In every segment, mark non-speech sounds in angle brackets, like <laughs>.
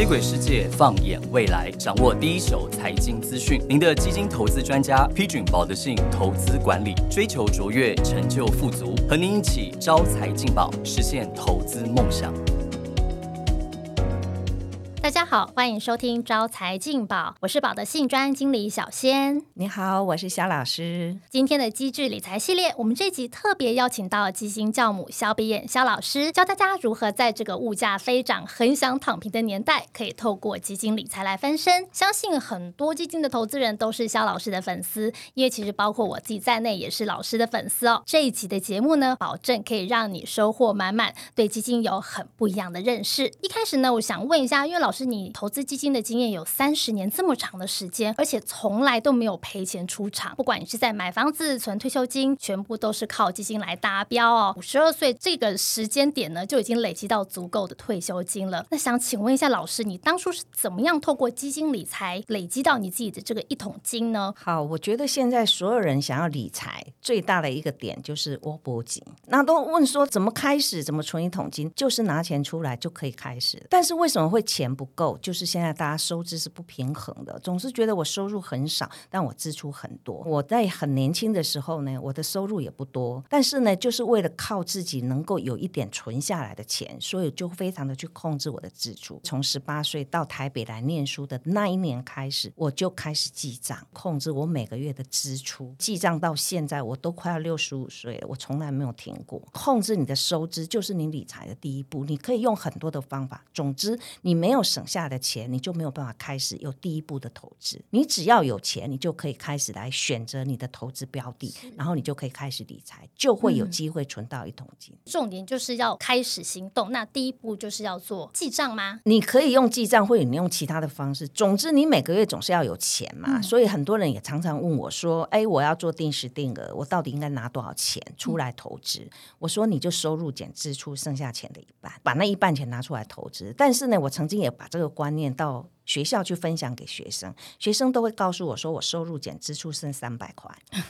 接轨世界，放眼未来，掌握第一手财经资讯。您的基金投资专家，批准保德信投资管理，追求卓越，成就富足，和您一起招财进宝，实现投资梦想。大家好，欢迎收听招财进宝，我是宝的信专经理小仙。你好，我是肖老师。今天的机智理财系列，我们这集特别邀请到基金教母肖碧燕肖老师，教大家如何在这个物价飞涨、很想躺平的年代，可以透过基金理财来翻身。相信很多基金的投资人都是肖老师的粉丝，因为其实包括我自己在内也是老师的粉丝哦。这一集的节目呢，保证可以让你收获满满，对基金有很不一样的认识。一开始呢，我想问一下，因为老师。是你投资基金的经验有三十年这么长的时间，而且从来都没有赔钱出场。不管你是在买房子、存退休金，全部都是靠基金来达标哦。五十二岁这个时间点呢，就已经累积到足够的退休金了。那想请问一下老师，你当初是怎么样透过基金理财累积到你自己的这个一桶金呢？好，我觉得现在所有人想要理财最大的一个点就是窝脖紧。那都问说怎么开始，怎么存一桶金，就是拿钱出来就可以开始。但是为什么会钱不？够就是现在大家收支是不平衡的，总是觉得我收入很少，但我支出很多。我在很年轻的时候呢，我的收入也不多，但是呢，就是为了靠自己能够有一点存下来的钱，所以就非常的去控制我的支出。从十八岁到台北来念书的那一年开始，我就开始记账，控制我每个月的支出。记账到现在，我都快要六十五岁了，我从来没有停过。控制你的收支就是你理财的第一步，你可以用很多的方法。总之，你没有省。省下的钱，你就没有办法开始有第一步的投资。你只要有钱，你就可以开始来选择你的投资标的，然后你就可以开始理财，就会有机会存到一桶金。重点就是要开始行动。那第一步就是要做记账吗？你可以用记账，或者你用其他的方式。总之，你每个月总是要有钱嘛。所以很多人也常常问我说：“哎，我要做定时定额，我到底应该拿多少钱出来投资？”我说：“你就收入减支出，剩下钱的一半，把那一半钱拿出来投资。”但是呢，我曾经也把这个观念到。学校去分享给学生，学生都会告诉我说：“我收入减支出剩三百块，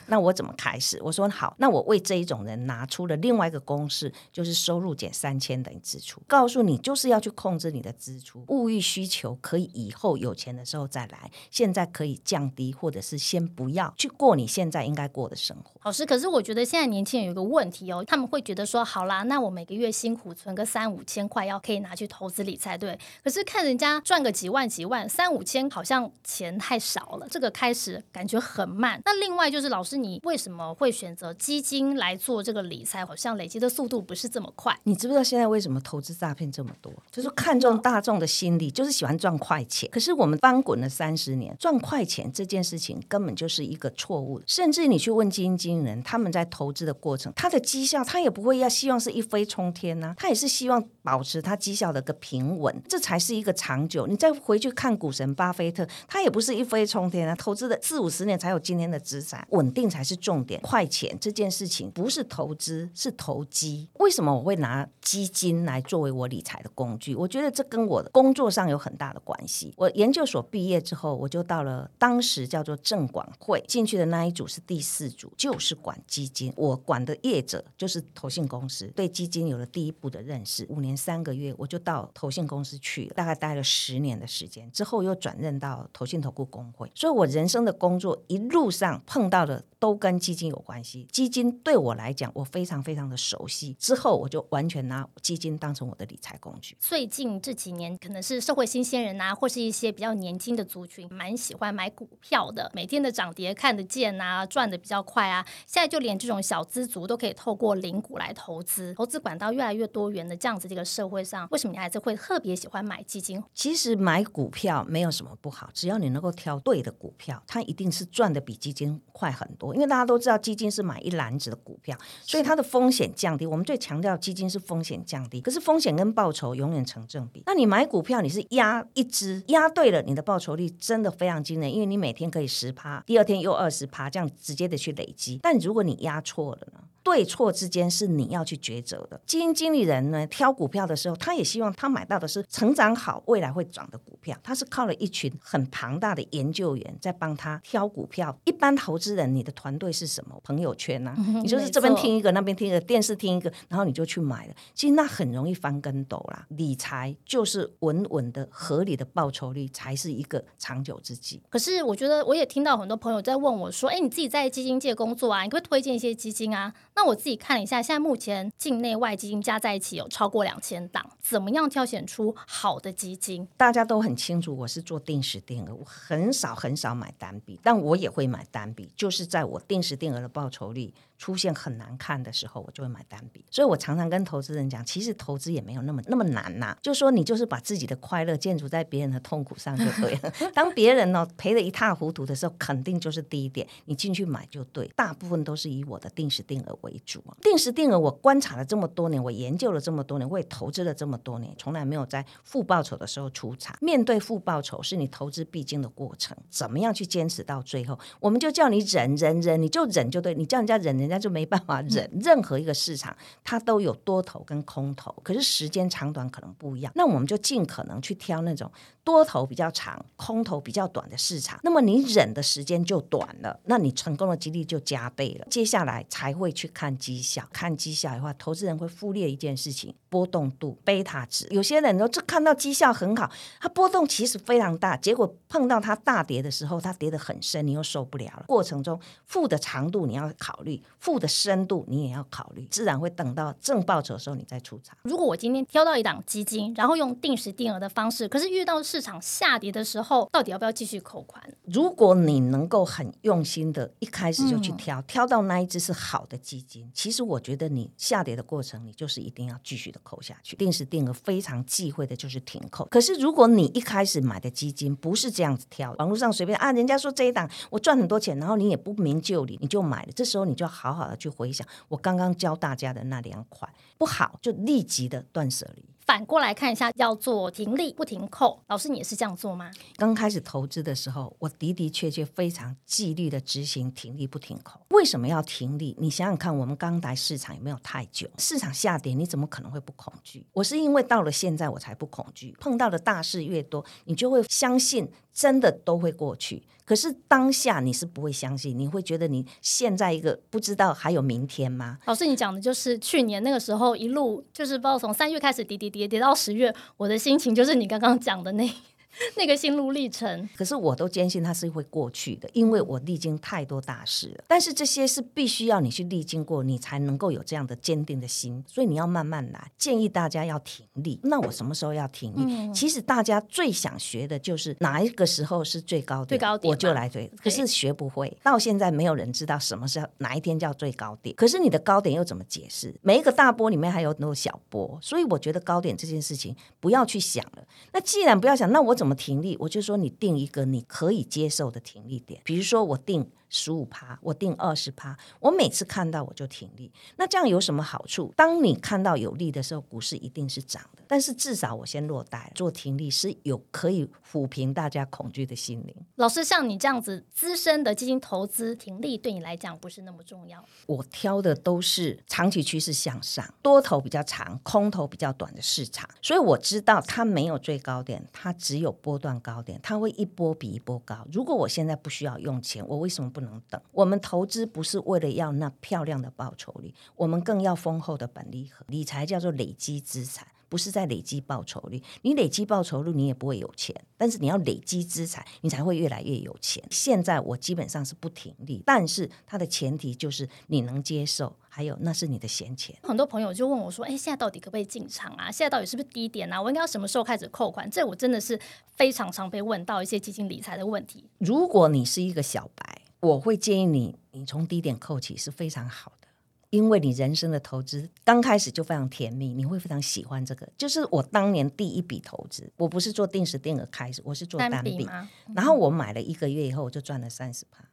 那我怎么开始？”我说：“好，那我为这一种人拿出了另外一个公式，就是收入减三千等于支出。告诉你，就是要去控制你的支出，物欲需求可以以后有钱的时候再来，现在可以降低，或者是先不要去过你现在应该过的生活。”老师，可是我觉得现在年轻人有一个问题哦，他们会觉得说：“好啦，那我每个月辛苦存个三五千块，要可以拿去投资理财，对？可是看人家赚个几万几万。”万三五千好像钱太少了，这个开始感觉很慢。那另外就是老师，你为什么会选择基金来做这个理财？好像累积的速度不是这么快。你知不知道现在为什么投资诈骗这么多？就是看中大众的心理，就是喜欢赚快钱。可是我们翻滚了三十年，赚快钱这件事情根本就是一个错误。甚至你去问基金经理人，他们在投资的过程，他的绩效他也不会要希望是一飞冲天呐，他也是希望保持他绩效的个平稳，这才是一个长久。你再回去。看股神巴菲特，他也不是一飞冲天啊，投资的四五十年才有今天的资产，稳定才是重点。快钱这件事情不是投资，是投机。为什么我会拿基金来作为我理财的工具？我觉得这跟我的工作上有很大的关系。我研究所毕业之后，我就到了当时叫做证管会进去的那一组是第四组，就是管基金。我管的业者就是投信公司，对基金有了第一步的认识。五年三个月，我就到投信公司去了，大概待了十年的时间。之后又转任到投信投顾工会，所以我人生的工作一路上碰到的都跟基金有关系。基金对我来讲，我非常非常的熟悉。之后我就完全拿基金当成我的理财工具。最近这几年，可能是社会新鲜人啊，或是一些比较年轻的族群，蛮喜欢买股票的。每天的涨跌看得见啊，赚的比较快啊。现在就连这种小资族都可以透过零股来投资，投资管道越来越多元的这样子这个社会上，为什么你还是会特别喜欢买基金？其实买股票。票没有什么不好，只要你能够挑对的股票，它一定是赚的比基金快很多。因为大家都知道，基金是买一篮子的股票，所以它的风险降低。我们最强调基金是风险降低，可是风险跟报酬永远成正比。那你买股票，你是压一只，压对了，你的报酬率真的非常惊人，因为你每天可以十趴，第二天又二十趴，这样直接的去累积。但如果你压错了呢？对错之间是你要去抉择的。基金经理人呢，挑股票的时候，他也希望他买到的是成长好、未来会涨的股票。他是靠了一群很庞大的研究员在帮他挑股票。一般投资人，你的团队是什么？朋友圈呐、你就是这边听一个，那边听一个，电视听一个，然后你就去买了。其实那很容易翻跟斗啦。理财就是稳稳的、合理的报酬率，才是一个长久之计。可是我觉得我也听到很多朋友在问我说：“哎，你自己在基金界工作啊，你可不可以推荐一些基金啊？”那那我自己看了一下，现在目前境内外基金加在一起有超过两千档，怎么样挑选出好的基金？大家都很清楚，我是做定时定额，我很少很少买单笔，但我也会买单笔，就是在我定时定额的报酬率出现很难看的时候，我就会买单笔。所以我常常跟投资人讲，其实投资也没有那么那么难呐、就说你就是把自己的快乐建筑在别人的痛苦上就对了。<laughs> 当别人呢赔得一塌糊涂的时候，肯定就是低点，你进去买就对。大部分都是以我的定时定额为主啊。定时定额我观察了这么多年，我研究了这么多年，我也投资了这么多年，从来没有在负报酬的时候出场。面对负报酬是你投资必经的过程，怎么样去坚持到最后？我们就叫你忍忍忍，你就忍就对，你叫人家忍，人家就没办法忍。任何一个市场它都有多头跟空头，可是时间长短可能不一样。那我们就尽可能去挑那种多头比较长、空头比较短的市场。那么你忍的时间就短了，那你成功的几率就加倍了。接下来才会去看绩效，看绩效的话，投资人会忽略一件事情：波动度、贝塔值。有些人说这看到绩效很好，它波动其实非常大，结果碰到它大跌的时候，它跌得很深，你又受不了了。过程中负的长度你要考虑，负的深度你也要考虑，自然会等到正报酬的时候你再出场。如果我今天挑到一档基金，然后用定时定额的方式，可是遇到市场下跌的时候，到底要不要继续扣款？如果你能够很用心的，一开始就去挑，挑到那一只是好的基金，其实我觉得你下跌的过程，你就是一定要继续的扣下去。定时定额非常忌讳的就是停扣。可是如果你一开始买的基金不是这样子挑，网络上随便啊，人家说这一档我赚很多钱，然后你也不明就里，你就买了，这时候你就要好好的去回想我刚刚教大家的那两款，不好就立即的断舍离。反过来看一下，要做停利不停扣，老师你也是这样做吗？刚开始投资的时候，我的的确确非常纪律的执行停利不停扣。为什么要停利？你想想看，我们刚来市场也没有太久，市场下跌，你怎么可能会不恐惧？我是因为到了现在我才不恐惧。碰到的大事越多，你就会相信真的都会过去。可是当下你是不会相信，你会觉得你现在一个不知道还有明天吗？老师，你讲的就是去年那个时候一路就是不知道从三月开始跌跌跌跌到十月，我的心情就是你刚刚讲的那 <laughs> 那个心路历程。可是我都坚信它是会过去的，因为我历经太多大事了。但是这些是必须要你去历经过，你才能够有这样的坚定的心。所以你要慢慢来。建议大家要停利。那我什么时候要停利？其实大家最想学的就是哪一个时候是最高点，最高点我就来追。可是学不会，到现在没有人知道什么是哪一天叫最高点。可是你的高点又怎么解释？每一个大波里面还有很多小波，所以我觉得高点这件事情不要去想了。那既然不要想，那我怎么停利？我就说你定一个你可以接受的停利点，比如说我定十五趴，我定二十趴，我每次看到我就停利。那这样有什么好处？当你看到有利的时候，股市一定是涨的，但是至少我先落袋做停利是有可以抚平大家恐惧的心灵。老师，像你这样子资深的基金投资停利，对你来讲不是那么重要。我挑的都是长期趋势向上、多头比较长、空头比较短的市场，所以我知道它没有最高点，它只有波段高点，它会一波比一波高。如果我现在不需要用钱，我为什么不能等？我们投资不是为了要那漂亮的报酬率，我们更要丰厚的本利和。理财叫做累积资产。不是在累积报酬率，你累积报酬率你也不会有钱，但是你要累积资产，你才会越来越有钱。现在我基本上是不停利，但是它的前提就是你能接受，还有那是你的闲钱。很多朋友就问我说：“哎，现在到底可不可以进场啊？现在到底是不是低点啊？我应该要什么时候开始扣款？”这我真的是非常常被问到一些基金理财的问题。如果你是一个小白，我会建议你，你从低点扣起是非常好的。因为你人生的投资刚开始就非常甜蜜，你会非常喜欢这个。就是我当年第一笔投资，我不是做定时定额开始，我是做单笔，单笔？然后我买了一个月以后，我就赚了三十趴。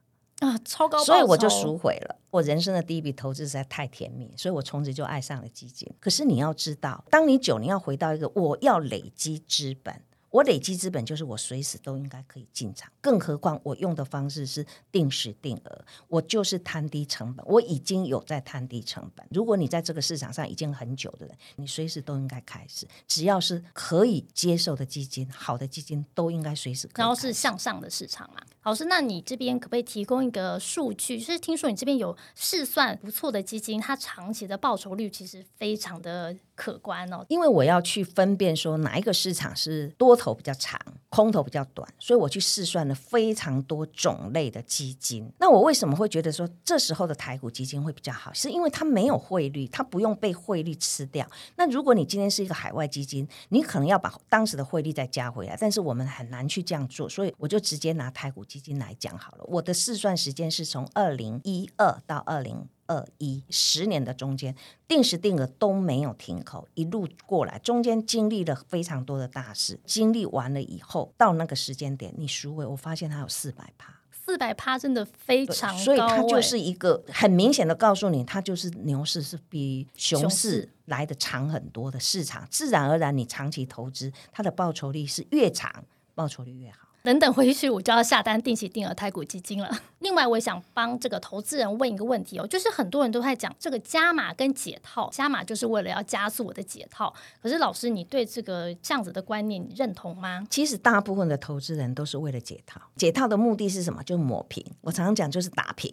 啊，超高，所以我就赎回了。我人生的第一笔投资实在太甜蜜，所以我从此就爱上了基金。可是你要知道，当你九年要回到一个我要累积资本。我累积资本就是我随时都应该可以进场，更何况我用的方式是定时定额，我就是摊低成本，我已经有在摊低成本。如果你在这个市场上已经很久的人，你随时都应该开始，只要是可以接受的基金，好的基金都应该随时。然后是向上的市场嘛，老师，那你这边可不可以提供一个数据？就是听说你这边有试算不错的基金，它长期的报酬率其实非常的。可观哦，因为我要去分辨说哪一个市场是多头比较长，空头比较短，所以我去试算了非常多种类的基金。那我为什么会觉得说这时候的台股基金会比较好？是因为它没有汇率，它不用被汇率吃掉。那如果你今天是一个海外基金，你可能要把当时的汇率再加回来，但是我们很难去这样做，所以我就直接拿台股基金来讲好了。我的试算时间是从二零一二到二零。二一十年的中间，定时定额都没有停口，一路过来，中间经历了非常多的大事。经历完了以后，到那个时间点，你赎回，我发现它有四百趴，四百趴真的非常，所以它就是一个很明显的告诉你，它就是牛市是比熊市来的长很多的市场，自然而然你长期投资，它的报酬率是越长，报酬率越好。等等回去，我就要下单定期定额太股基金了。<laughs> 另外，我也想帮这个投资人问一个问题哦，就是很多人都在讲这个加码跟解套，加码就是为了要加速我的解套。可是老师，你对这个这样子的观念你认同吗？其实大部分的投资人都是为了解套，解套的目的是什么？就是抹平。我常常讲就是打平。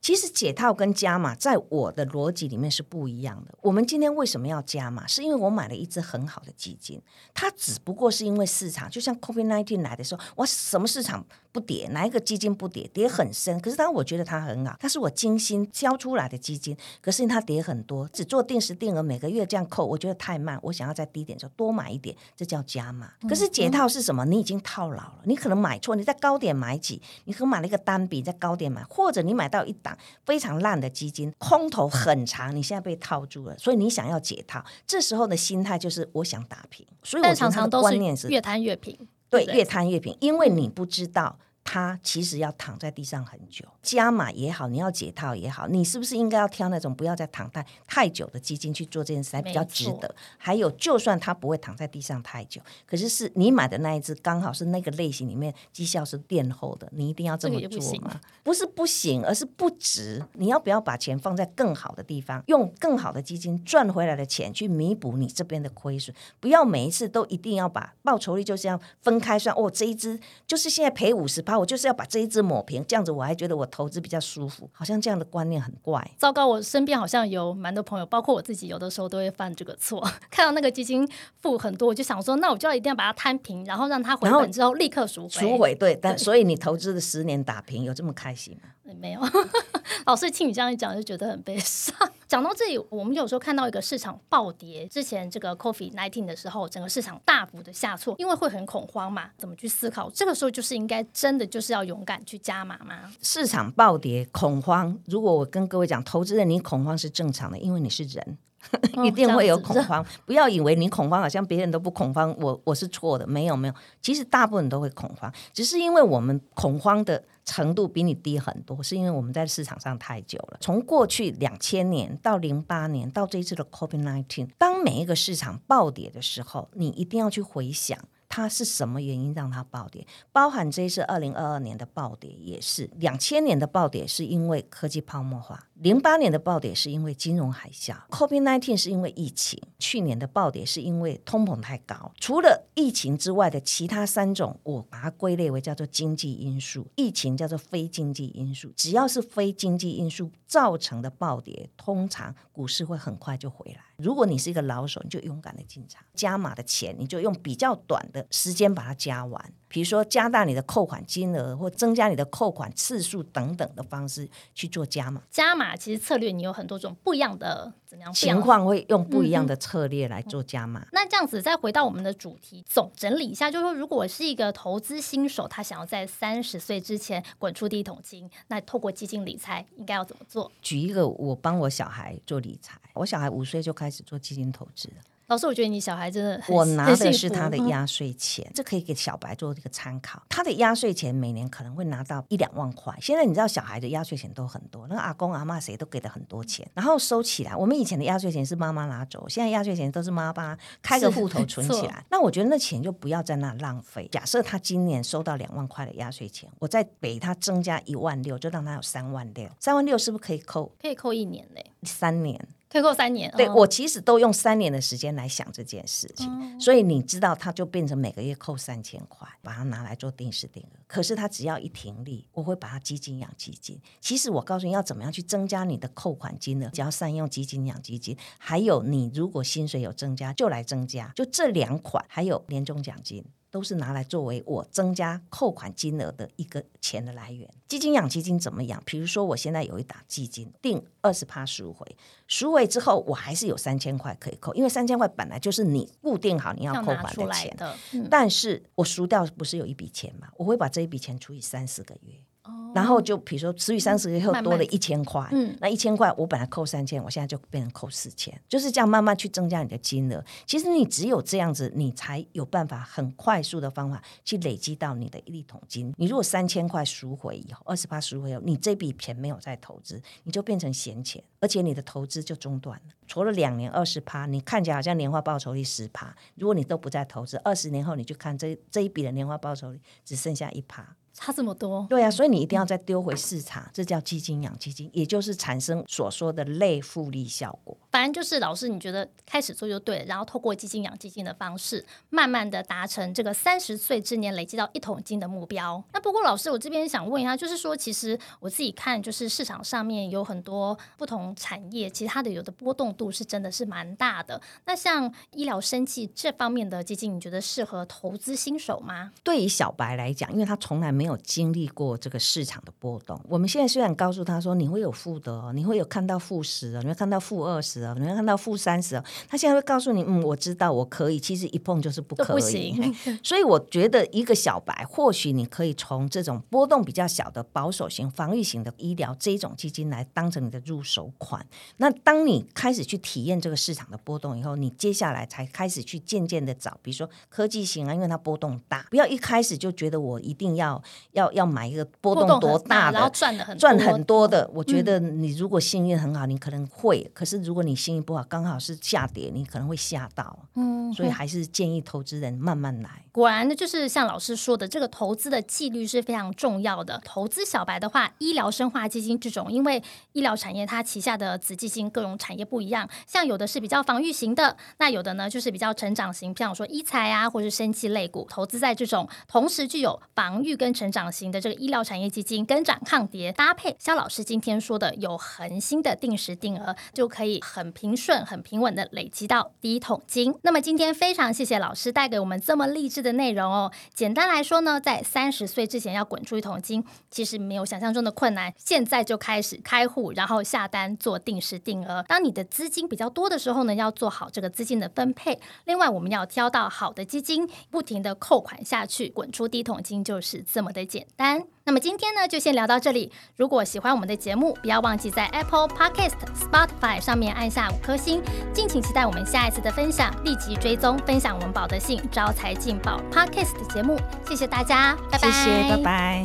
其实解套跟加码在我的逻辑里面是不一样的。我们今天为什么要加码？是因为我买了一只很好的基金，它只不过是因为市场就像 COVID nineteen 来的时候，我。什么市场不跌？哪一个基金不跌？跌很深。可是当我觉得它很好，它是我精心挑出来的基金。可是它跌很多，只做定时定额，每个月这样扣，我觉得太慢。我想要在低点时候多买一点，这叫加码。可是解套是什么？你已经套牢了，你可能买错，你在高点买几，你可能买了一个单笔在高点买，或者你买到一档非常烂的基金，空头很长，你现在被套住了，所以你想要解套，这时候的心态就是我想打平。所以我常常都是越摊越平。对，越贪越平，因为你不知道。它其实要躺在地上很久，加码也好，你要解套也好，你是不是应该要挑那种不要再躺太太久的基金去做这件事，才比较值得？还有，就算它不会躺在地上太久，可是是你买的那一只刚好是那个类型里面绩效是垫后的，你一定要这么做吗？不是不行，而是不值。你要不要把钱放在更好的地方，用更好的基金赚回来的钱去弥补你这边的亏损？不要每一次都一定要把报酬率就是要分开算。哦，这一只就是现在赔五十趴。我就是要把这一只抹平，这样子我还觉得我投资比较舒服。好像这样的观念很怪。糟糕，我身边好像有蛮多朋友，包括我自己，有的时候都会犯这个错。<laughs> 看到那个基金负很多，我就想说，那我就要一定要把它摊平，然后让它回本之后立刻赎回。赎回对，但所以你投资的十年打平，有这么开心吗？没有。<laughs> 老师听你这样一讲，就觉得很悲伤。讲到这里，我们有时候看到一个市场暴跌，之前这个 Coffee Nineteen 的时候，整个市场大幅的下挫，因为会很恐慌嘛。怎么去思考？这个时候就是应该真的就是要勇敢去加码吗？市场暴跌恐慌，如果我跟各位讲，投资人你恐慌是正常的，因为你是人。<laughs> 一定会有恐慌，不要以为你恐慌好像别人都不恐慌，我我是错的，没有没有，其实大部分都会恐慌，只是因为我们恐慌的程度比你低很多，是因为我们在市场上太久了。从过去两千年到零八年到这一次的 COVID nineteen，当每一个市场暴跌的时候，你一定要去回想。它是什么原因让它暴跌？包含这一次二零二二年的暴跌也是，两千年的暴跌是因为科技泡沫化，零八年的暴跌是因为金融海啸，COVID nineteen 是因为疫情，去年的暴跌是因为通膨太高。除了疫情之外的其他三种，我把它归类为叫做经济因素，疫情叫做非经济因素。只要是非经济因素造成的暴跌，通常股市会很快就回来。如果你是一个老手，你就勇敢的进场，加码的钱你就用比较短的时间把它加完。比如说加大你的扣款金额，或增加你的扣款次数等等的方式去做加码。加码其实策略你有很多种不一样的怎样情况，会用不一样的策略来做加码。那这样子再回到我们的主题，总整理一下，就是说，如果我是一个投资新手，他想要在三十岁之前滚出第一桶金，那透过基金理财应该要怎么做？举一个，我帮我小孩做理财，我小孩五岁就开始做基金投资了。老师，我觉得你小孩真的很我拿的是他的嗯压岁钱，这可以给小白做一个参考。他的压岁钱每年可能会拿到一两万块。现在你知道小孩的压岁钱都很多，那个阿公阿妈谁都给了很多钱，然后收起来。我们以前的压岁钱是妈妈拿走，现在压岁钱都是妈妈开个是户头存起来。那我觉得那钱就不要在那浪费。假设他今年收到两万块的压岁钱，我再给他增加一万六，就让他有三万六。三万六是不是可以扣可以扣一年嘞，三年？可以扣三年。哦对我其实都用三年的时间来想这件事情，所以你知道，它就变成每个月扣三千块，把它拿来做定时定额。可是它只要一停利，我会把它基金养基金。其实我告诉你要怎么样去增加你的扣款金额，只要善用基金养基金，还有你如果薪水有增加，就来增加，就这两款，还有年终奖金。都是拿来作为我增加扣款金额的一个钱的来源。基金养基金怎么养？比如说，我现在有一打基金，定二十趴赎回，赎回之后我还是有三千块可以扣，因为三千块本来就是你固定好你要扣款的钱。的，嗯但是我赎掉不是有一笔钱嘛？我会把这一笔钱除以三四个月，哦然后就比如说除以三十个月后多了一千块，嗯那一千块我本来扣三千，我现在就变成扣四千，就是这样慢慢去增加你的金额。其实你只有这样子，你才有办法很快速的方法去累积到你的一桶金。你如果三千块赎回以后，二十八赎回以后，你这笔钱没有再投资，你就变成闲钱，而且你的投资就中断了。除了两年二十趴，你看起来好像年化报酬率十趴，如果你都不再投资，二十年后你就看这这一笔的年化报酬率只剩下一趴。差这么多，对啊，所以你一定要再丢回市场，这叫基金养基金，也就是产生所说的类复利效果。反正就是老师，你觉得开始做就对了，然后透过基金养基金的方式，慢慢的达成这个三十岁之年累积到一桶金的目标。那不过老师，我这边想问一下，就是说，其实我自己看，就是市场上面有很多不同产业，其实它的有的波动度是真的是蛮大的。那像医疗生计这方面的基金，你觉得适合投资新手吗？对于小白来讲，因为他从来没有经历过这个市场的波动，我们现在虽然告诉他说你会有负的哦，你会有看到负十哦，你会看到负二十哦，你会看到负三十哦，他现在会告诉你，嗯，我知道我可以，其实一碰就是不可以。行，<laughs> 所以我觉得一个小白，或许你可以从这种波动比较小的保守型、防御型的医疗这一种基金来当成你的入手款。那当你开始去体验这个市场的波动以后，你接下来才开始去渐渐的找，比如说科技型啊，因为它波动大，不要一开始就觉得我一定要要要买一个波动多很大，然后的。赚的很赚很多。的，我觉得你如果幸运很好，你可能会；可是如果你幸运不好，刚好是下跌，你可能会吓到。嗯，所以还是建议投资人慢慢来。果然呢，就是像老师说的，这个投资的纪律是非常重要的。投资小白的话，医疗生化基金这种，因为医疗产业它旗下的子基金各种产业不一样，像有的是比较防御型的，那有的呢就是比较成长型，像说医材啊，或是生技类股，投资在这种同时具有防御跟成长型的这个医疗产业基金，跟涨抗跌搭配。肖老师今天说的有恒心的定时定额，就可以很很平顺、很平稳的累积到第一桶金。那么今天非常谢谢老师带给我们这么励志的内容哦。简单来说呢，在三十岁之前要滚出一桶金，其实没有想象中的困难。现在就开始开户，然后下单做定时定额。当你的资金比较多的时候呢，要做好这个资金的分配。另外，我们要挑到好的基金，不停的扣款下去，滚出第一桶金就是这么的简单。那么今天呢，就先聊到这里。如果喜欢我们的节目，不要忘记在 Apple Podcast、Spotify 上面按下五颗星。敬请期待我们下一次的分享，立即追踪分享我们保德信招财进宝 Podcast 的节目。谢谢大家，拜拜，谢谢，拜拜。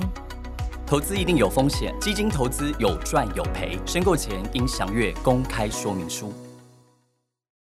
投资一定有风险，基金投资有赚有赔，申购前应详阅公开说明书。